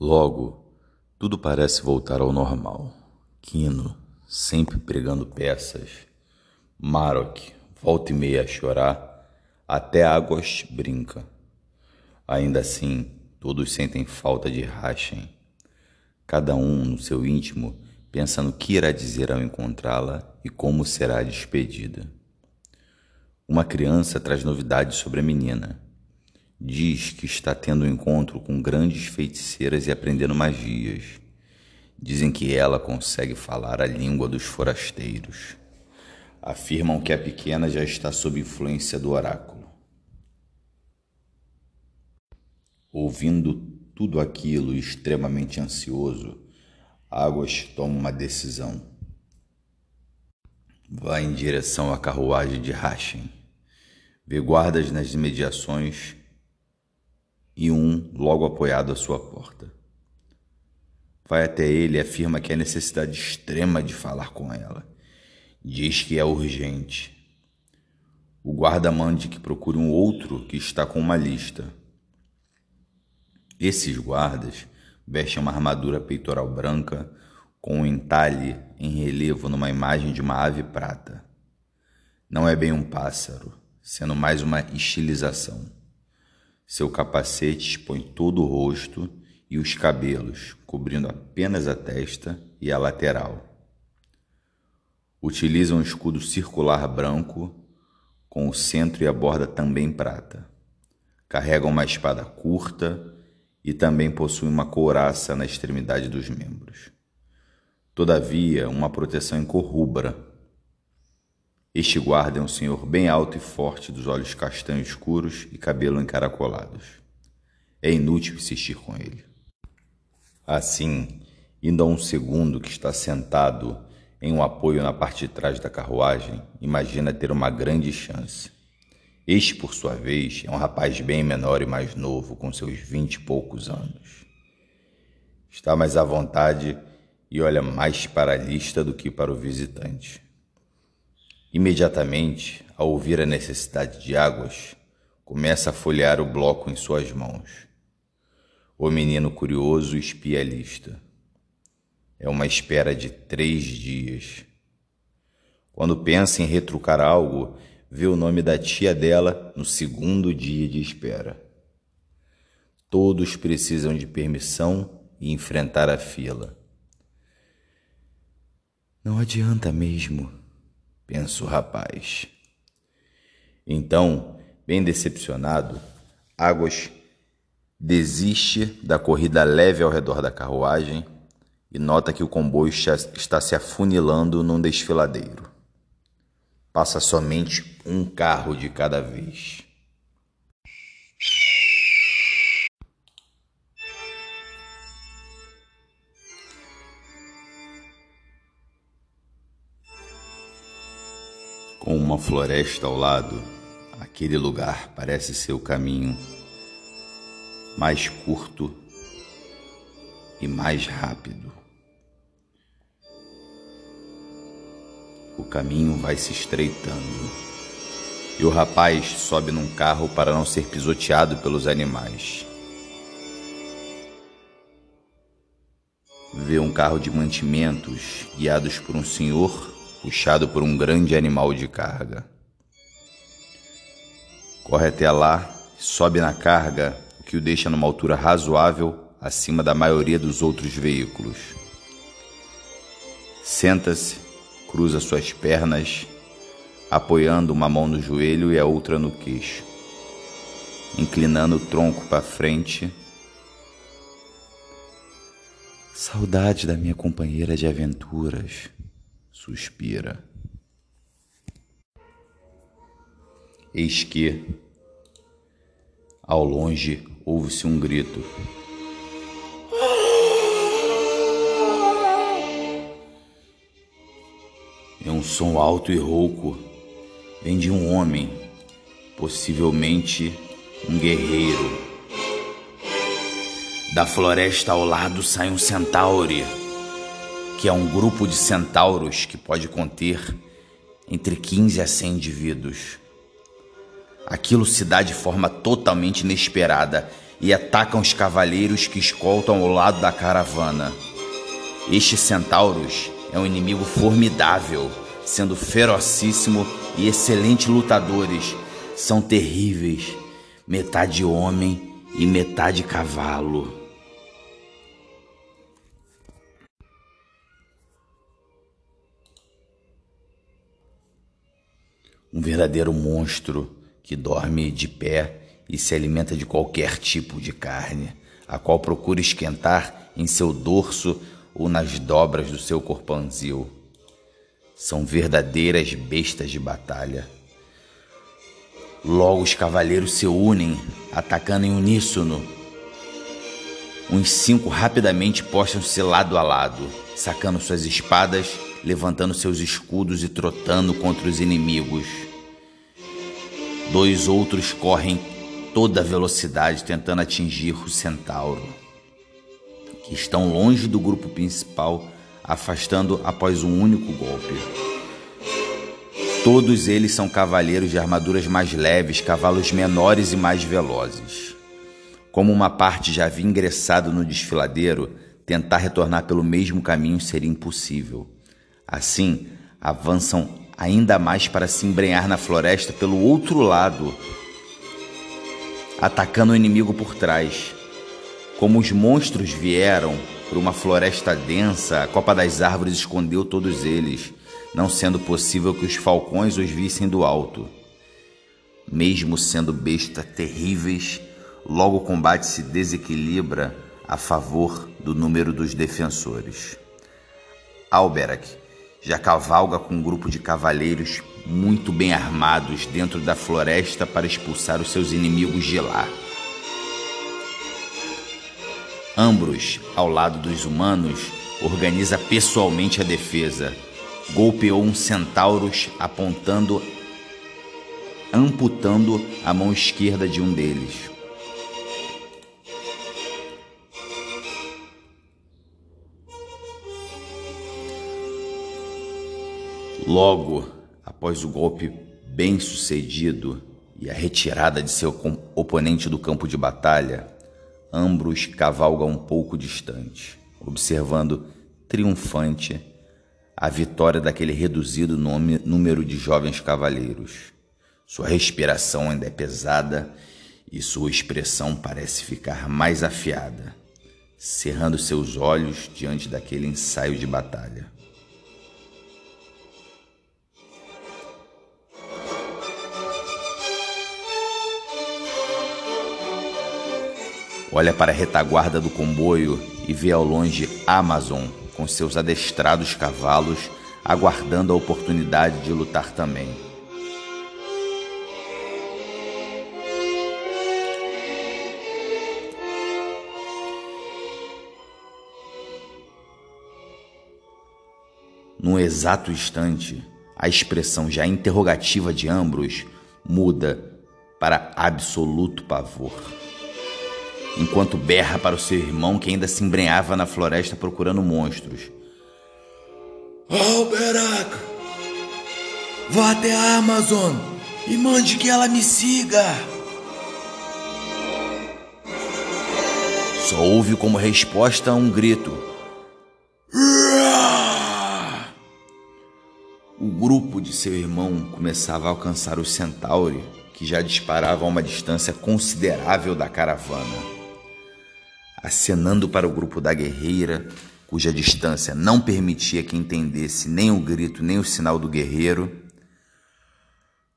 Logo, tudo parece voltar ao normal. Quino, sempre pregando peças. Marok, volta e meia a chorar. Até Águas brinca. Ainda assim, todos sentem falta de Rachem. Cada um, no seu íntimo, pensa no que irá dizer ao encontrá-la e como será despedida. Uma criança traz novidades sobre a menina Diz que está tendo um encontro com grandes feiticeiras e aprendendo magias. Dizem que ela consegue falar a língua dos forasteiros. Afirmam que a pequena já está sob influência do oráculo. Ouvindo tudo aquilo extremamente ansioso, Águas toma uma decisão. Vai em direção à carruagem de Hashem. Vê guardas nas imediações e um logo apoiado à sua porta. Vai até ele e afirma que há necessidade extrema de falar com ela. Diz que é urgente. O guarda mande que procure um outro que está com uma lista. Esses guardas vestem uma armadura peitoral branca com um entalhe em relevo numa imagem de uma ave prata. Não é bem um pássaro, sendo mais uma estilização. Seu capacete expõe todo o rosto e os cabelos, cobrindo apenas a testa e a lateral. Utiliza um escudo circular branco, com o centro e a borda também prata. Carrega uma espada curta e também possui uma couraça na extremidade dos membros. Todavia, uma proteção em cor rubra este guarda é um senhor bem alto e forte, dos olhos castanhos escuros e cabelo encaracolados. É inútil insistir com ele. Assim, indo a um segundo que está sentado em um apoio na parte de trás da carruagem, imagina ter uma grande chance. Este, por sua vez, é um rapaz bem menor e mais novo, com seus vinte e poucos anos. Está mais à vontade e olha mais para a lista do que para o visitante. Imediatamente, ao ouvir a necessidade de águas, começa a folhear o bloco em suas mãos. O menino curioso espia a lista. É uma espera de três dias. Quando pensa em retrucar algo, vê o nome da tia dela no segundo dia de espera. Todos precisam de permissão e enfrentar a fila. Não adianta mesmo pensa o rapaz. Então, bem decepcionado, Águas desiste da corrida leve ao redor da carruagem e nota que o comboio está se afunilando num desfiladeiro. Passa somente um carro de cada vez. Com uma floresta ao lado, aquele lugar parece ser o caminho mais curto e mais rápido. O caminho vai se estreitando e o rapaz sobe num carro para não ser pisoteado pelos animais. Vê um carro de mantimentos guiados por um senhor puxado por um grande animal de carga. Corre até lá, sobe na carga, o que o deixa numa altura razoável acima da maioria dos outros veículos. Senta-se, cruza suas pernas, apoiando uma mão no joelho e a outra no queixo, inclinando o tronco para frente. Saudade da minha companheira de aventuras suspira. Eis que, ao longe, ouve-se um grito. É um som alto e rouco. Vem de um homem, possivelmente um guerreiro. Da floresta ao lado sai um centaure que é um grupo de centauros que pode conter entre 15 a 100 indivíduos. Aquilo se dá de forma totalmente inesperada e atacam os cavaleiros que escoltam ao lado da caravana. Estes centauros é um inimigo formidável, sendo ferocíssimo e excelentes lutadores. São terríveis, metade homem e metade cavalo. Um verdadeiro monstro que dorme de pé e se alimenta de qualquer tipo de carne, a qual procura esquentar em seu dorso ou nas dobras do seu corpanzil. São verdadeiras bestas de batalha. Logo os cavaleiros se unem, atacando em uníssono. Uns cinco rapidamente postam-se lado a lado, sacando suas espadas, levantando seus escudos e trotando contra os inimigos. Dois outros correm toda velocidade tentando atingir o centauro, que estão longe do grupo principal, afastando após um único golpe. Todos eles são cavaleiros de armaduras mais leves, cavalos menores e mais velozes. Como uma parte já havia ingressado no desfiladeiro, tentar retornar pelo mesmo caminho seria impossível. Assim, avançam ainda mais para se embrenhar na floresta pelo outro lado, atacando o inimigo por trás. Como os monstros vieram por uma floresta densa, a copa das árvores escondeu todos eles, não sendo possível que os falcões os vissem do alto. Mesmo sendo bestas terríveis, logo o combate se desequilibra a favor do número dos defensores. Alberac já cavalga com um grupo de cavaleiros muito bem armados dentro da floresta para expulsar os seus inimigos de lá. Ambros, ao lado dos humanos, organiza pessoalmente a defesa. Golpeou um centauros apontando, amputando a mão esquerda de um deles. Logo, após o golpe bem sucedido e a retirada de seu oponente do campo de batalha, Ambros cavalga um pouco distante, observando triunfante a vitória daquele reduzido nome, número de jovens cavaleiros. Sua respiração ainda é pesada e sua expressão parece ficar mais afiada, cerrando seus olhos diante daquele ensaio de batalha. Olha para a retaguarda do comboio e vê ao longe Amazon com seus adestrados cavalos aguardando a oportunidade de lutar também. Num exato instante, a expressão já interrogativa de Ambros muda para absoluto pavor enquanto berra para o seu irmão que ainda se embrenhava na floresta procurando monstros. Alberac, vá até a Amazon e mande que ela me siga. Só ouve como resposta um grito. O grupo de seu irmão começava a alcançar o centauro, que já disparava a uma distância considerável da caravana acenando para o grupo da guerreira, cuja distância não permitia que entendesse nem o grito nem o sinal do guerreiro.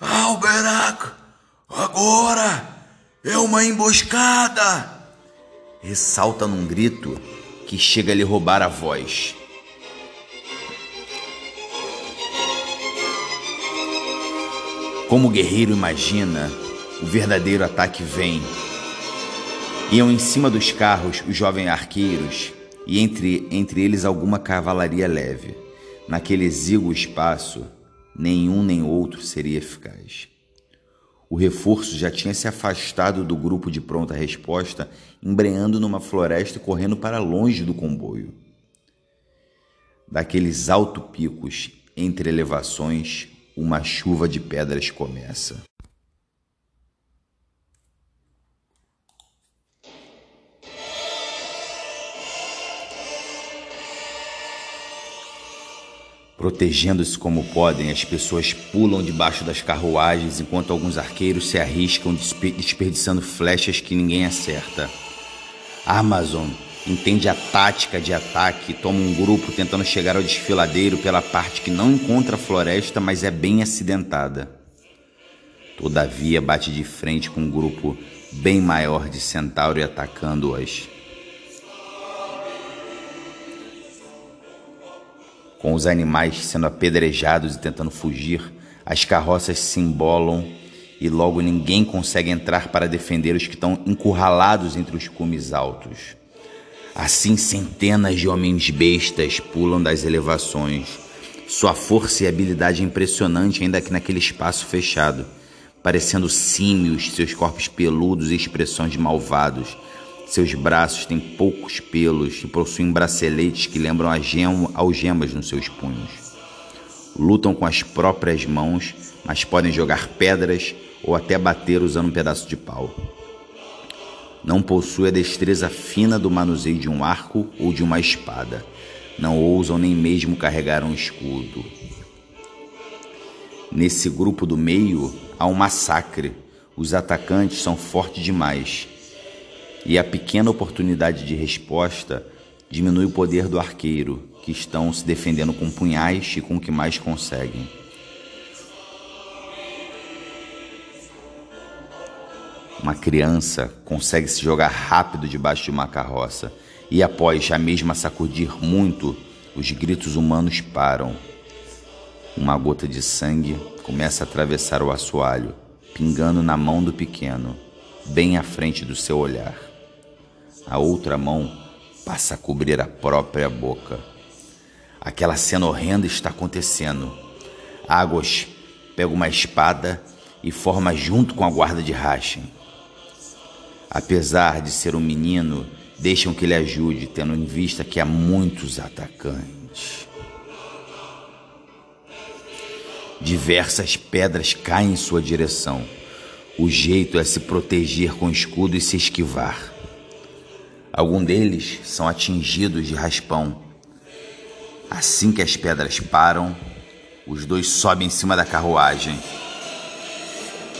Alberac, agora é uma emboscada! Ressalta num grito que chega a lhe roubar a voz. Como o guerreiro imagina, o verdadeiro ataque vem Iam em cima dos carros os jovens arqueiros e entre, entre eles alguma cavalaria leve. Naquele exíguo espaço, nenhum nem outro seria eficaz. O reforço já tinha se afastado do grupo de pronta resposta, embreando numa floresta e correndo para longe do comboio. Daqueles alto picos, entre elevações, uma chuva de pedras começa. Protegendo-se como podem, as pessoas pulam debaixo das carruagens enquanto alguns arqueiros se arriscam desperdiçando flechas que ninguém acerta. Amazon entende a tática de ataque e toma um grupo tentando chegar ao desfiladeiro pela parte que não encontra a floresta, mas é bem acidentada. Todavia, bate de frente com um grupo bem maior de centauro atacando-as. Com os animais sendo apedrejados e tentando fugir, as carroças se embolam e logo ninguém consegue entrar para defender os que estão encurralados entre os cumes altos. Assim, centenas de homens bestas pulam das elevações. Sua força e habilidade é impressionante, ainda que naquele espaço fechado, parecendo símios, seus corpos peludos e expressões de malvados seus braços têm poucos pelos e possuem braceletes que lembram algemas nos seus punhos. Lutam com as próprias mãos, mas podem jogar pedras ou até bater usando um pedaço de pau. Não possui a destreza fina do manuseio de um arco ou de uma espada. Não ousam nem mesmo carregar um escudo. Nesse grupo do meio há um massacre. Os atacantes são fortes demais e a pequena oportunidade de resposta diminui o poder do arqueiro, que estão se defendendo com punhais e com o que mais conseguem. Uma criança consegue se jogar rápido debaixo de uma carroça e, após a mesma sacudir muito, os gritos humanos param. Uma gota de sangue começa a atravessar o assoalho, pingando na mão do pequeno, bem à frente do seu olhar. A outra mão passa a cobrir a própria boca. Aquela cena horrenda está acontecendo. Águas pega uma espada e forma junto com a guarda de Hashem. Apesar de ser um menino, deixam que ele ajude, tendo em vista que há muitos atacantes. Diversas pedras caem em sua direção. O jeito é se proteger com escudo e se esquivar. Alguns deles são atingidos de raspão. Assim que as pedras param, os dois sobem em cima da carruagem.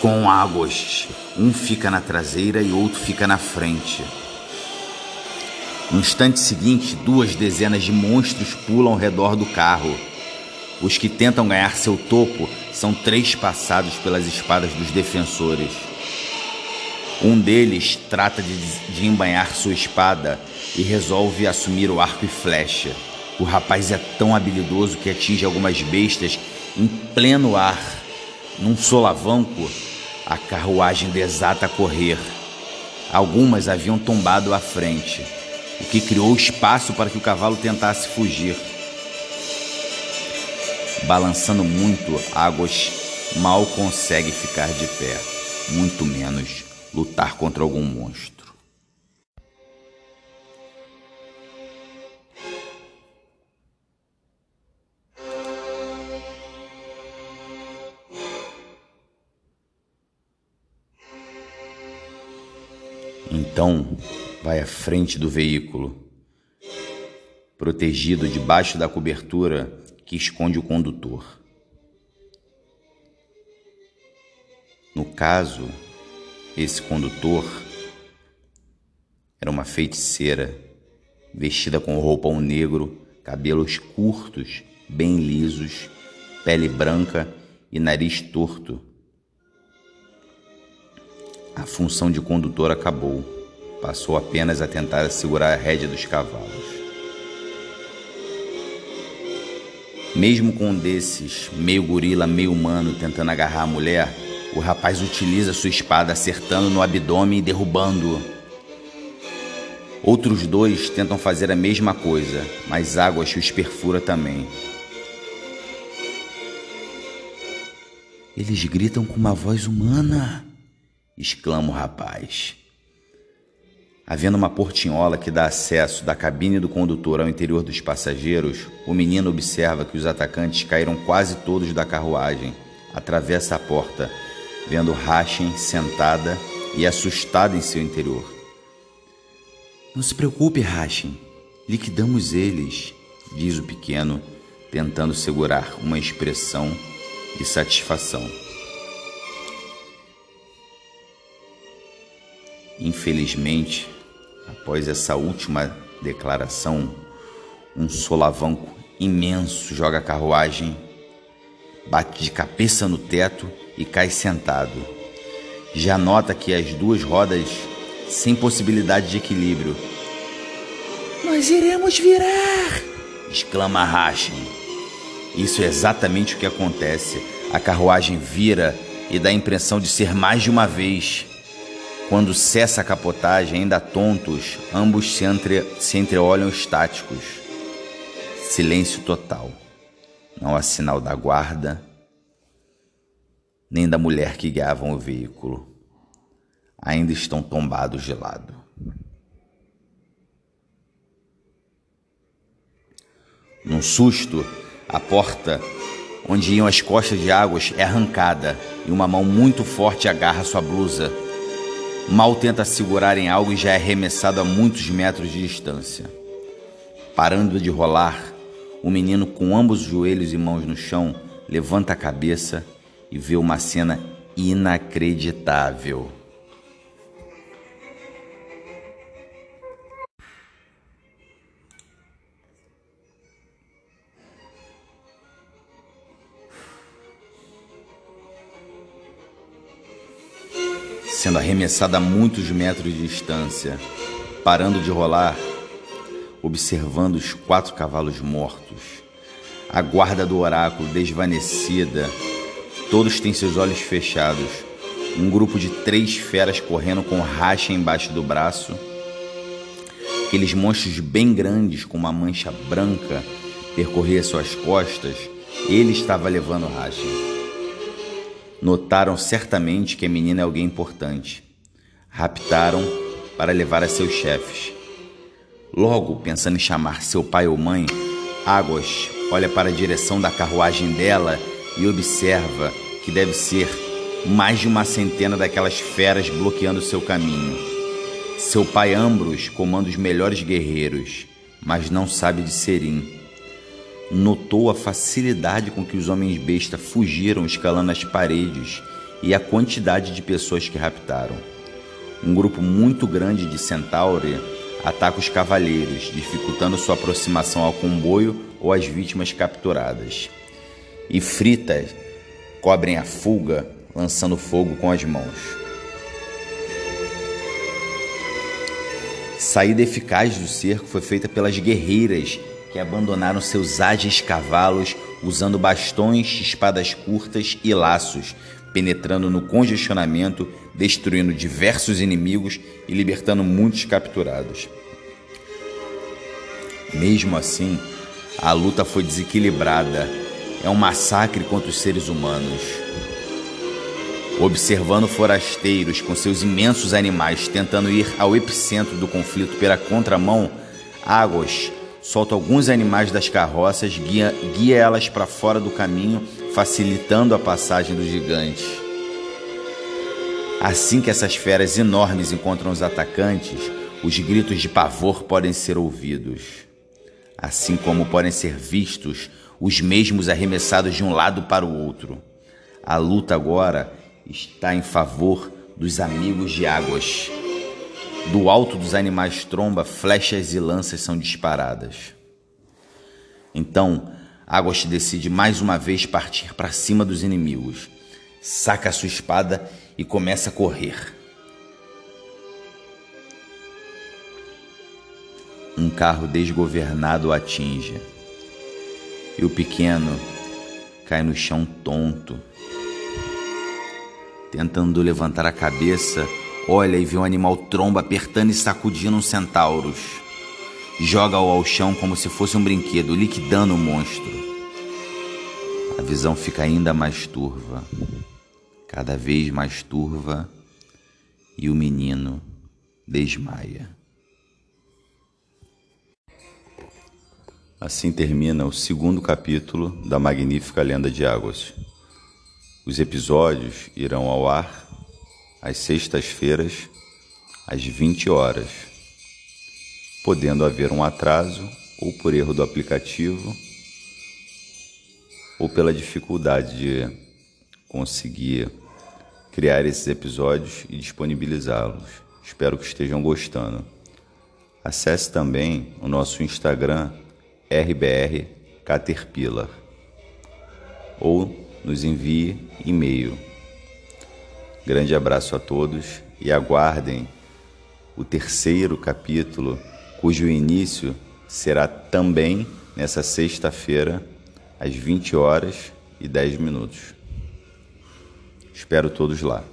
Com águas, um fica na traseira e outro fica na frente. No instante seguinte, duas dezenas de monstros pulam ao redor do carro. Os que tentam ganhar seu topo são três passados pelas espadas dos defensores. Um deles trata de, embanhar sua espada e resolve assumir o arco e flecha. O rapaz é tão habilidoso que atinge algumas bestas em pleno ar. Num solavanco, a carruagem desata a correr. Algumas haviam tombado à frente, o que criou espaço para que o cavalo tentasse fugir. Balançando muito, Águas mal consegue ficar de pé, muito menos lutar contra algum monstro. Então, vai à frente do veículo, protegido debaixo da cobertura que esconde o condutor. No caso, esse condutor era uma feiticeira, vestida com roupão negro, cabelos curtos, bem lisos, pele branca e nariz torto. A função de condutor acabou. Passou apenas a tentar segurar a rédea dos cavalos. Mesmo com um desses, meio gorila, meio humano, tentando agarrar a mulher, o rapaz utiliza sua espada acertando no abdômen e derrubando-o. Outros dois tentam fazer a mesma coisa, mas Águas os perfura também. Eles gritam com uma voz humana, exclama o rapaz. Havendo uma portinhola que dá acesso da cabine do condutor ao interior dos passageiros, o menino observa que os atacantes caíram quase todos da carruagem. Atravessa a porta vendo Hashem sentada e assustada em seu interior. Não se preocupe, Hashem, liquidamos eles, diz o pequeno, tentando segurar uma expressão de satisfação. Infelizmente, após essa última declaração, um solavanco imenso joga a carruagem, bate de cabeça no teto e cai sentado. Já nota que as duas rodas sem possibilidade de equilíbrio. Nós iremos virar! exclama Hashem. Isso é exatamente o que acontece. A carruagem vira e dá a impressão de ser mais de uma vez. Quando cessa a capotagem, ainda tontos, ambos se, entre, se entreolham estáticos. Silêncio total. Não há sinal da guarda, nem da mulher que guiavam o veículo. Ainda estão tombados de lado. Num susto, a porta onde iam as costas de águas é arrancada e uma mão muito forte agarra sua blusa Mal tenta segurar em algo e já é arremessado a muitos metros de distância. Parando de rolar, o menino, com ambos os joelhos e mãos no chão, levanta a cabeça e vê uma cena inacreditável. sendo arremessada a muitos metros de distância, parando de rolar, observando os quatro cavalos mortos, a guarda do oráculo desvanecida, todos têm seus olhos fechados, um grupo de três feras correndo com racha embaixo do braço, aqueles monstros bem grandes com uma mancha branca percorrer suas costas, ele estava levando racha. Notaram certamente que a menina é alguém importante. Raptaram para levar a seus chefes. Logo, pensando em chamar seu pai ou mãe, Águas olha para a direção da carruagem dela e observa que deve ser mais de uma centena daquelas feras bloqueando seu caminho. Seu pai Ambros comanda os melhores guerreiros, mas não sabe de Serim notou a facilidade com que os homens besta fugiram escalando as paredes e a quantidade de pessoas que raptaram. Um grupo muito grande de Centauri ataca os cavaleiros, dificultando sua aproximação ao comboio ou às vítimas capturadas. E fritas cobrem a fuga, lançando fogo com as mãos. Saída eficaz do cerco foi feita pelas guerreiras que abandonaram seus ágeis cavalos usando bastões, espadas curtas e laços, penetrando no congestionamento, destruindo diversos inimigos e libertando muitos capturados. Mesmo assim, a luta foi desequilibrada. É um massacre contra os seres humanos. Observando forasteiros com seus imensos animais tentando ir ao epicentro do conflito pela contramão, Águas solta alguns animais das carroças, guia, guia elas para fora do caminho, facilitando a passagem dos gigantes. Assim que essas feras enormes encontram os atacantes, os gritos de pavor podem ser ouvidos, assim como podem ser vistos os mesmos arremessados de um lado para o outro. A luta agora está em favor dos amigos de águas. Do alto dos animais tromba, flechas e lanças são disparadas. Então, Águas decide mais uma vez partir para cima dos inimigos. Saca sua espada e começa a correr. Um carro desgovernado o atinge. E o pequeno cai no chão tonto. Tentando levantar a cabeça, Olha e vê um animal tromba apertando e sacudindo um centauros. Joga-o ao chão como se fosse um brinquedo, liquidando o monstro. A visão fica ainda mais turva, cada vez mais turva, e o menino desmaia. Assim termina o segundo capítulo da magnífica Lenda de Águas. Os episódios irão ao ar às sextas-feiras, às 20 horas, podendo haver um atraso ou por erro do aplicativo ou pela dificuldade de conseguir criar esses episódios e disponibilizá-los. Espero que estejam gostando. Acesse também o nosso Instagram RBR Caterpillar ou nos envie e-mail. Grande abraço a todos e aguardem o terceiro capítulo, cujo início será também nessa sexta-feira, às 20 horas e 10 minutos. Espero todos lá.